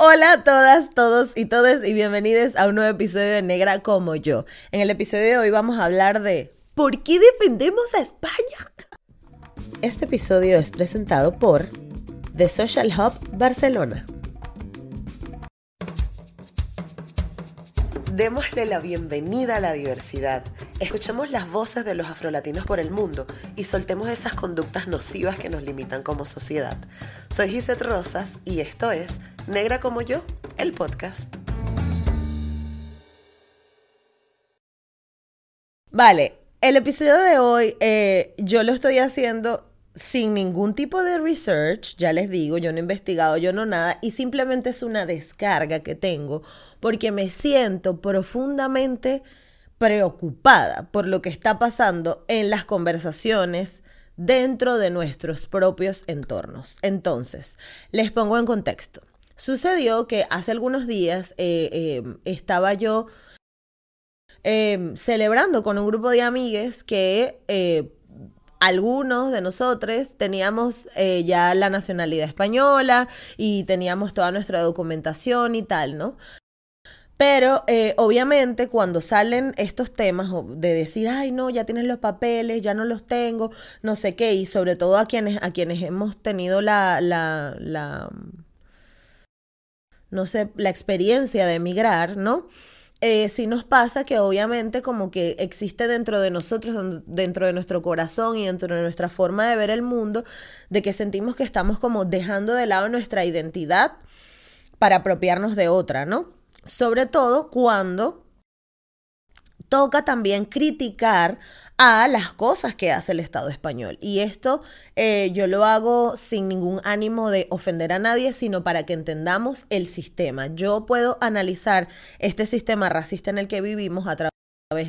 Hola a todas, todos y todas y bienvenidos a un nuevo episodio de Negra como yo. En el episodio de hoy vamos a hablar de ¿Por qué defendemos a España? Este episodio es presentado por The Social Hub Barcelona. Démosle la bienvenida a la diversidad. Escuchemos las voces de los afrolatinos por el mundo y soltemos esas conductas nocivas que nos limitan como sociedad. Soy Gisette Rosas y esto es Negra como yo, el podcast. Vale, el episodio de hoy eh, yo lo estoy haciendo sin ningún tipo de research, ya les digo, yo no he investigado, yo no nada, y simplemente es una descarga que tengo porque me siento profundamente preocupada por lo que está pasando en las conversaciones dentro de nuestros propios entornos. Entonces, les pongo en contexto. Sucedió que hace algunos días eh, eh, estaba yo eh, celebrando con un grupo de amigues que algunos de nosotros teníamos ya la nacionalidad española y teníamos toda nuestra documentación y tal, ¿no? Pero obviamente cuando salen estos temas de decir, ay no, ya tienes los papeles, ya no los tengo, no sé qué, y sobre todo a quienes, a quienes hemos tenido la, la, la no sé, la experiencia de emigrar, ¿no? Eh, sí nos pasa que obviamente como que existe dentro de nosotros, dentro de nuestro corazón y dentro de nuestra forma de ver el mundo, de que sentimos que estamos como dejando de lado nuestra identidad para apropiarnos de otra, ¿no? Sobre todo cuando toca también criticar a las cosas que hace el Estado español. Y esto eh, yo lo hago sin ningún ánimo de ofender a nadie, sino para que entendamos el sistema. Yo puedo analizar este sistema racista en el que vivimos a través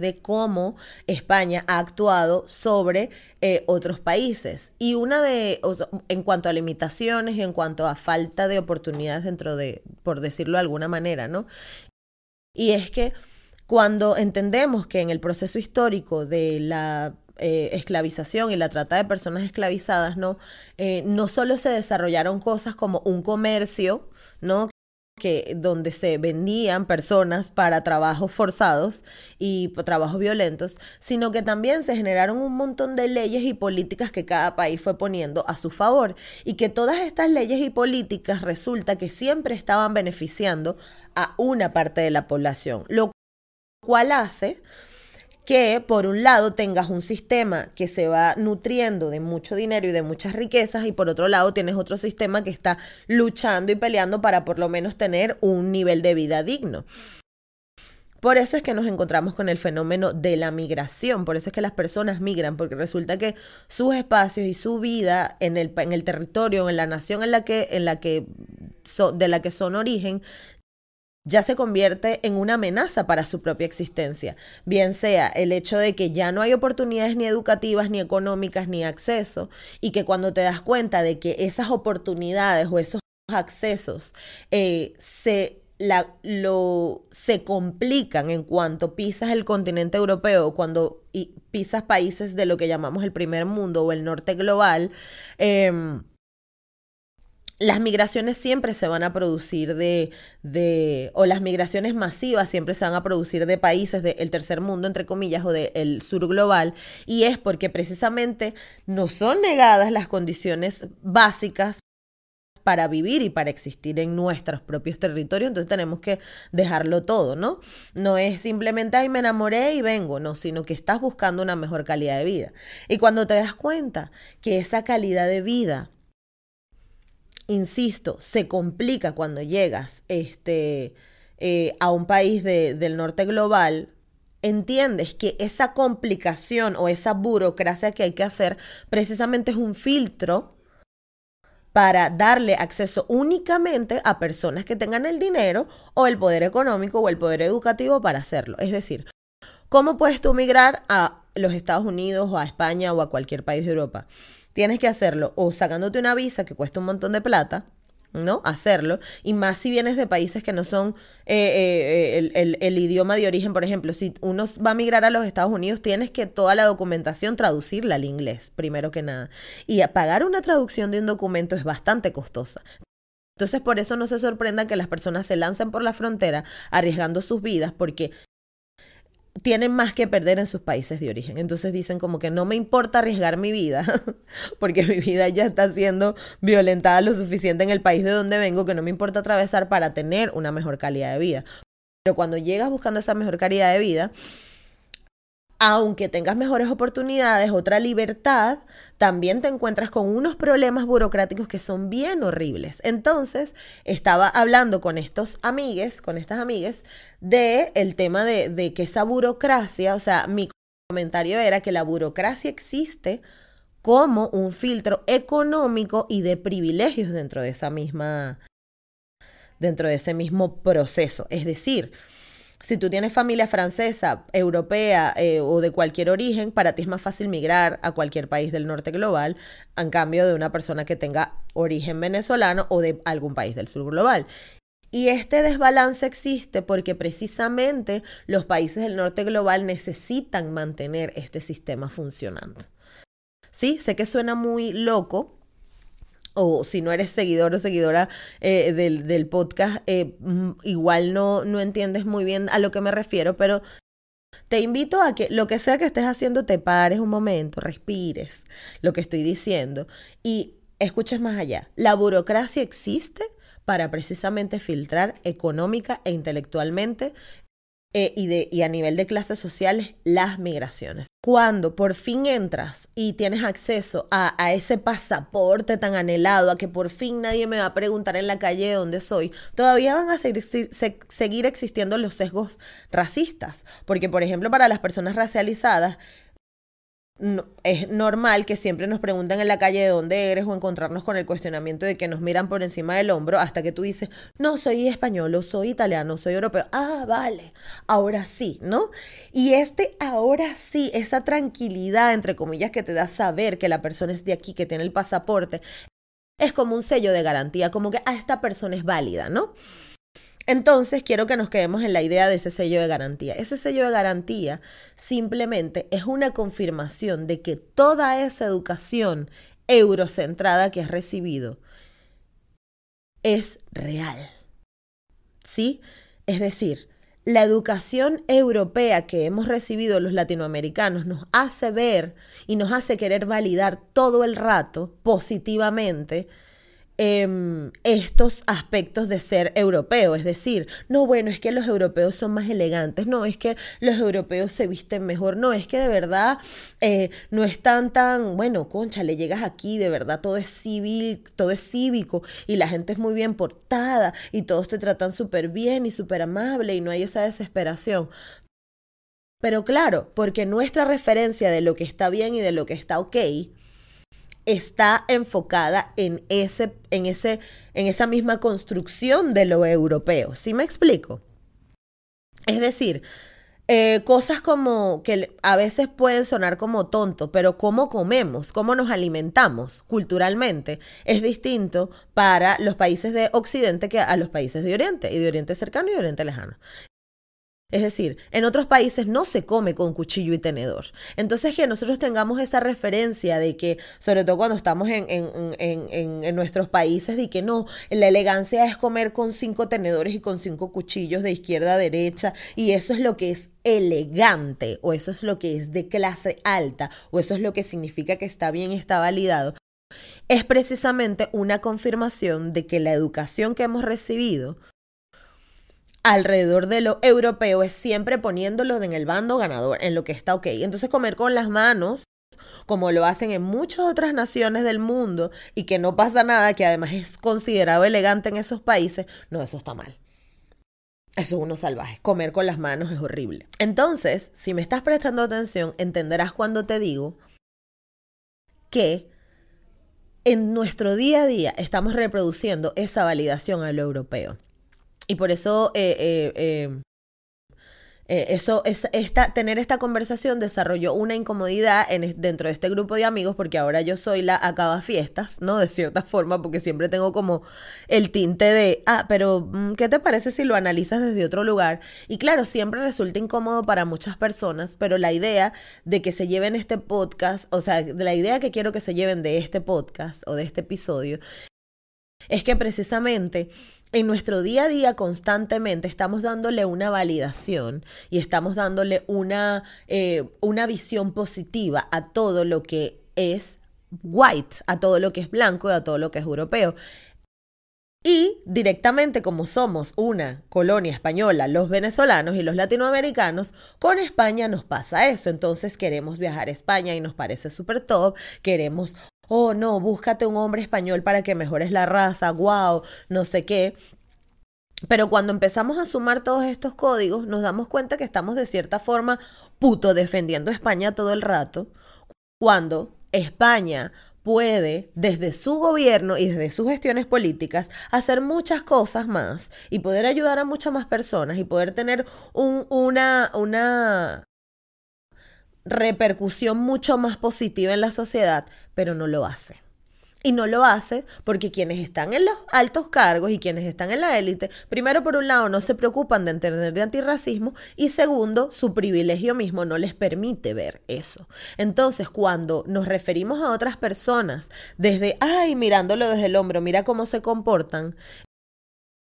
de cómo España ha actuado sobre eh, otros países. Y una de, en cuanto a limitaciones y en cuanto a falta de oportunidades dentro de, por decirlo de alguna manera, ¿no? Y es que cuando entendemos que en el proceso histórico de la eh, esclavización y la trata de personas esclavizadas, ¿no? Eh, no solo se desarrollaron cosas como un comercio, ¿no? que donde se vendían personas para trabajos forzados y trabajos violentos, sino que también se generaron un montón de leyes y políticas que cada país fue poniendo a su favor y que todas estas leyes y políticas resulta que siempre estaban beneficiando a una parte de la población, cual hace que por un lado tengas un sistema que se va nutriendo de mucho dinero y de muchas riquezas y por otro lado tienes otro sistema que está luchando y peleando para por lo menos tener un nivel de vida digno. Por eso es que nos encontramos con el fenómeno de la migración, por eso es que las personas migran, porque resulta que sus espacios y su vida en el, en el territorio, en la nación en la que, en la que de la que son origen, ya se convierte en una amenaza para su propia existencia, bien sea el hecho de que ya no hay oportunidades ni educativas, ni económicas, ni acceso, y que cuando te das cuenta de que esas oportunidades o esos accesos eh, se, lo, se complican en cuanto pisas el continente europeo, cuando pisas países de lo que llamamos el primer mundo o el norte global, eh, las migraciones siempre se van a producir de, de, o las migraciones masivas siempre se van a producir de países del tercer mundo, entre comillas, o del sur global, y es porque precisamente no son negadas las condiciones básicas para vivir y para existir en nuestros propios territorios, entonces tenemos que dejarlo todo, ¿no? No es simplemente, ay, me enamoré y vengo, no, sino que estás buscando una mejor calidad de vida. Y cuando te das cuenta que esa calidad de vida insisto, se complica cuando llegas este, eh, a un país del norte global, entiendes que esa complicación o esa burocracia que hay que hacer precisamente es un filtro para darle acceso únicamente a personas que tengan el dinero o el poder económico o el poder educativo para hacerlo. Es decir, ¿cómo puedes tú migrar a los Estados Unidos o a España o a cualquier país de Europa? Tienes que hacerlo o sacándote una visa que cuesta un montón de plata, ¿no? Hacerlo. Y más si vienes de países que no son eh, eh, el, el, idioma de origen, por ejemplo, si uno va a migrar a los Estados Unidos, tienes que toda la documentación traducirla al inglés, primero que nada. Y pagar una traducción de un documento es bastante costosa. Entonces, por eso no se sorprenda que las personas se lancen por la frontera arriesgando sus vidas, porque tienen más que perder en sus países de origen. Entonces dicen como que no me importa arriesgar mi vida, porque mi vida ya está siendo violentada lo suficiente en el país de donde vengo, que no me importa atravesar para tener una mejor calidad de vida. Pero cuando llegas buscando esa mejor calidad de vida, aunque tengas mejores oportunidades, otra libertad, también te encuentras con unos problemas burocráticos que son bien horribles. Entonces, estaba hablando con estos amigues, con estas amigues, de el tema de, de que esa burocracia, o sea, mi comentario era que la burocracia existe como un filtro económico y de privilegios dentro de esa misma, dentro de ese mismo proceso. Es decir, si tú tienes familia francesa, europea eh, o de cualquier origen, para ti es más fácil migrar a cualquier país del norte global, en cambio de una persona que tenga origen venezolano o de algún país del sur global. Y este desbalance existe porque precisamente los países del norte global necesitan mantener este sistema funcionando. Sí, sé que suena muy loco, o si no eres seguidor o seguidora eh, del, podcast, eh, mm, igual no, no entiendes muy bien a lo que me refiero, pero te invito a que lo que sea que estés haciendo te pares un momento, respires lo que estoy diciendo y escuches más allá. La burocracia existe para precisamente filtrar económica e intelectualmente eh, y, de, y a nivel de clases sociales las migraciones. Cuando por fin entras y tienes acceso a, ese pasaporte tan anhelado, a que por fin nadie me va a preguntar en la calle de dónde soy, todavía van a seguir, se, seguir existiendo los sesgos racistas. Porque, por ejemplo, para las personas racializadas, es normal que siempre nos pregunten en la calle de dónde eres o encontrarnos con el cuestionamiento de que nos miran por encima del hombro hasta que tú dices, no, soy español soy italiano, soy europeo. Ah, vale, ahora sí, ¿no? Y este ahora sí, esa tranquilidad, entre comillas, que te da saber que la persona es de aquí, que tiene el pasaporte, es como un sello de garantía, como que, ah, esta persona es válida, ¿no? Entonces quiero que nos quedemos en la idea de ese sello de garantía. Ese sello de garantía simplemente es una confirmación de que toda esa educación eurocentrada que has recibido es real. ¿Sí? Es decir, la educación europea que hemos recibido los latinoamericanos nos hace ver y nos hace querer validar todo el rato positivamente Em, estos aspectos de ser europeo. Es decir, no, bueno, es que los europeos son más elegantes, no, es que los europeos se visten mejor, no, es que de verdad eh, no están tan, bueno, concha, le llegas aquí, de verdad todo es civil, todo es cívico y la gente es muy bien portada y todos te tratan súper bien y súper amable y no hay esa desesperación. Pero claro, porque nuestra referencia de lo que está bien y de lo que está ok está enfocada en, ese, en, ese, en esa misma construcción de lo europeo. ¿Sí me explico? Es decir, eh, cosas como que a veces pueden sonar como tonto, pero cómo comemos, cómo nos alimentamos culturalmente es distinto para los países de Occidente que a los países de Oriente, y de Oriente cercano y de Oriente lejano. Es decir, en otros países no se come con cuchillo y tenedor. Entonces, que nosotros tengamos esa referencia de que, sobre todo cuando estamos en, en, nuestros países, de que no, la elegancia es comer con cinco tenedores y con cinco cuchillos de izquierda a derecha, y eso es lo que es elegante, o eso es lo que es de clase alta, o eso es lo que significa que está bien y está validado, es precisamente una confirmación de que la educación que hemos recibido alrededor de lo europeo es siempre poniéndolo en el bando ganador, en lo que está ok. Entonces comer con las manos, como lo hacen en muchas otras naciones del mundo y que no pasa nada, que además es considerado elegante en esos países, no, eso está mal. Eso es uno salvaje. Comer con las manos es horrible. Entonces, si me estás prestando atención, entenderás cuando te digo que en nuestro día a día estamos reproduciendo esa validación a lo europeo. Y por eso eh, eh, eh, eh, eso, es, esta, tener esta conversación desarrolló una incomodidad en, dentro de este grupo de amigos porque ahora yo soy la acaba fiestas, ¿no? De cierta forma, porque siempre tengo como el tinte de, ah, pero mm, ¿qué te parece si lo analizas desde otro lugar? Y claro, siempre resulta incómodo para muchas personas, pero la idea de que se lleven este podcast, o sea, la idea que quiero que se lleven de este podcast o de este episodio, es que precisamente en nuestro día a día constantemente estamos dándole una validación y estamos dándole una, eh, una visión positiva a todo lo que es white, a todo lo que es blanco y a todo lo que es europeo. Y directamente como somos una colonia española, los venezolanos y los latinoamericanos, con España nos pasa eso. Entonces queremos viajar a España y nos parece súper top. Queremos oh no, búscate un hombre español para que mejores la raza, wow, no sé qué. Pero cuando empezamos a sumar todos estos códigos, nos damos cuenta que estamos de cierta forma puto defendiendo a España todo el rato, cuando España puede, desde su gobierno y desde sus gestiones políticas, hacer muchas cosas más y poder ayudar a muchas más personas y poder tener un, una, una repercusión mucho más positiva en la sociedad, pero no lo hace. Y no lo hace porque quienes están en los altos cargos y quienes están en la élite, primero por un lado no se preocupan de entender de antirracismo y segundo, su privilegio mismo no les permite ver eso. Entonces, cuando nos referimos a otras personas desde, ay, mirándolo desde el hombro, mira cómo se comportan,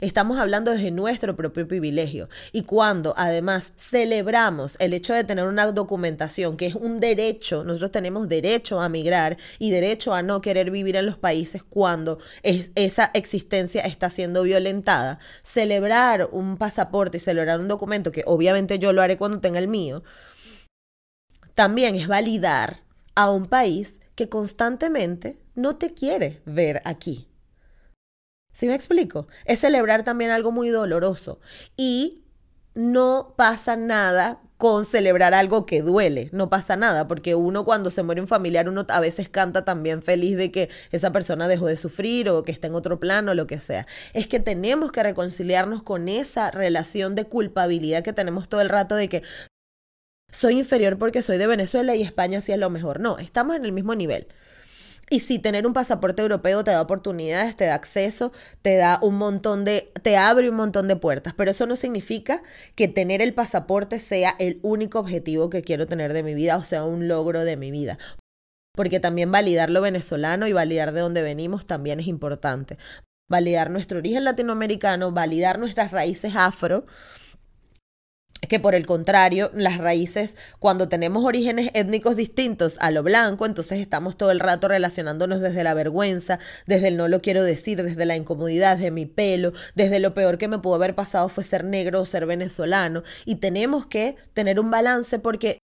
Estamos hablando desde nuestro propio privilegio. Y cuando además celebramos el hecho de tener una documentación, que es un derecho, nosotros tenemos derecho a migrar y derecho a no querer vivir en los países cuando esa existencia está siendo violentada, celebrar un pasaporte y celebrar un documento, que obviamente yo lo haré cuando tenga el mío, también es validar a un país que constantemente no te quiere ver aquí. ¿Sí me explico? Es celebrar también algo muy doloroso. Y no pasa nada con celebrar algo que duele, no pasa nada, porque uno cuando se muere un familiar, uno a veces canta también feliz de que esa persona dejó de sufrir o que está en otro plano, lo que sea. Es que tenemos que reconciliarnos con esa relación de culpabilidad que tenemos todo el rato de que soy inferior porque soy de Venezuela y España sí es lo mejor. No, estamos en el mismo nivel. Y si tener un pasaporte europeo te da oportunidades, te da acceso, te da un montón de, te abre un montón de puertas, pero eso no significa que tener el pasaporte sea el único objetivo que quiero tener de mi vida o sea un logro de mi vida. Porque también validar lo venezolano y validar de dónde venimos también es importante. Validar nuestro origen latinoamericano, validar nuestras raíces afro, que por el contrario, las raíces, cuando tenemos orígenes étnicos distintos a lo blanco, entonces estamos todo el rato relacionándonos desde la vergüenza, desde el no lo quiero decir, desde la incomodidad de mi pelo, desde lo peor que me pudo haber pasado fue ser negro o ser venezolano. Y tenemos que tener un balance porque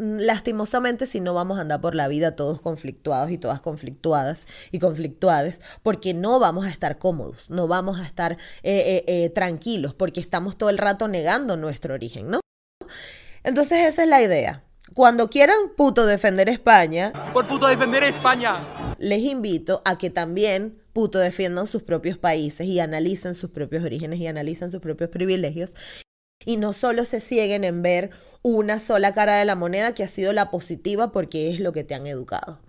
lastimosamente si no vamos a andar por la vida todos conflictuados y todas conflictuadas y conflictuades, porque no vamos a estar cómodos, no vamos a estar eh, eh, eh, tranquilos, porque estamos todo el rato negando nuestro origen, ¿no? Entonces esa es la idea. Cuando quieran puto defender España, por puto defender España, les invito a que también puto defiendan sus propios países y analicen sus propios orígenes y analicen sus propios privilegios y no solo se cieguen en ver una sola cara de la moneda que ha sido la positiva porque es lo que te han educado.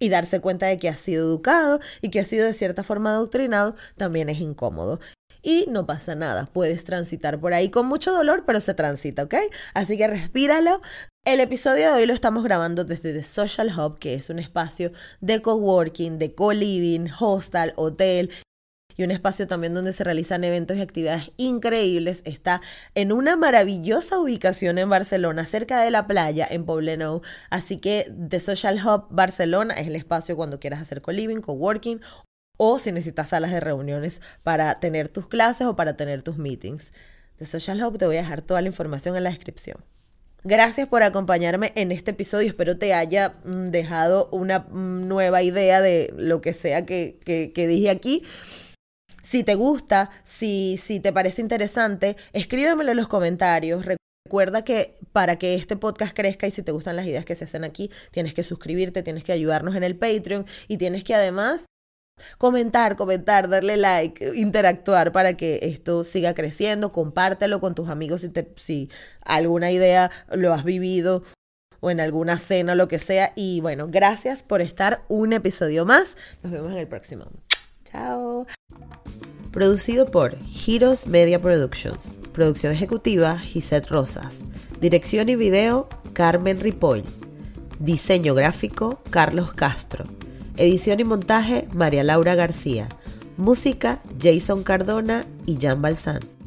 Y darse cuenta de que has sido educado y que has sido de cierta forma adoctrinado también es incómodo. Y no pasa nada, puedes transitar por ahí con mucho dolor, pero se transita, ¿ok? Así que respíralo. El episodio de hoy lo estamos grabando desde The Social Hub, que es un espacio de coworking, de co-living, hostel, hotel y un espacio también donde se realizan eventos y actividades increíbles. Está en una maravillosa ubicación en Barcelona, cerca de la playa, en Poblenou. Así que The Social Hub Barcelona es el espacio cuando quieras hacer co-living, co-working o si necesitas salas de reuniones para tener tus clases o para tener tus meetings. The Social Hub te voy a dejar toda la información en la descripción. Gracias por acompañarme en este episodio. Espero te haya mm, dejado una mm, nueva idea de lo que sea que, que dije aquí. Si te gusta, si, si te parece interesante, escríbemelo en los comentarios. Recuerda que para que este podcast crezca y si te gustan las ideas que se hacen aquí, tienes que suscribirte, tienes que ayudarnos en el Patreon y tienes que además comentar, comentar, darle like, interactuar para que esto siga creciendo, compártelo con tus amigos si, te, si alguna idea lo has vivido o en alguna cena o lo que sea. Y bueno, gracias por estar un episodio más. Nos vemos en el próximo. Chao. Producido por Heroes Media Productions. Producción ejecutiva Gisette Rosas. Dirección y video Carmen Ripoll. Diseño gráfico Carlos Castro. Edición y montaje María Laura García. Música Jason Cardona y Jan Balsán.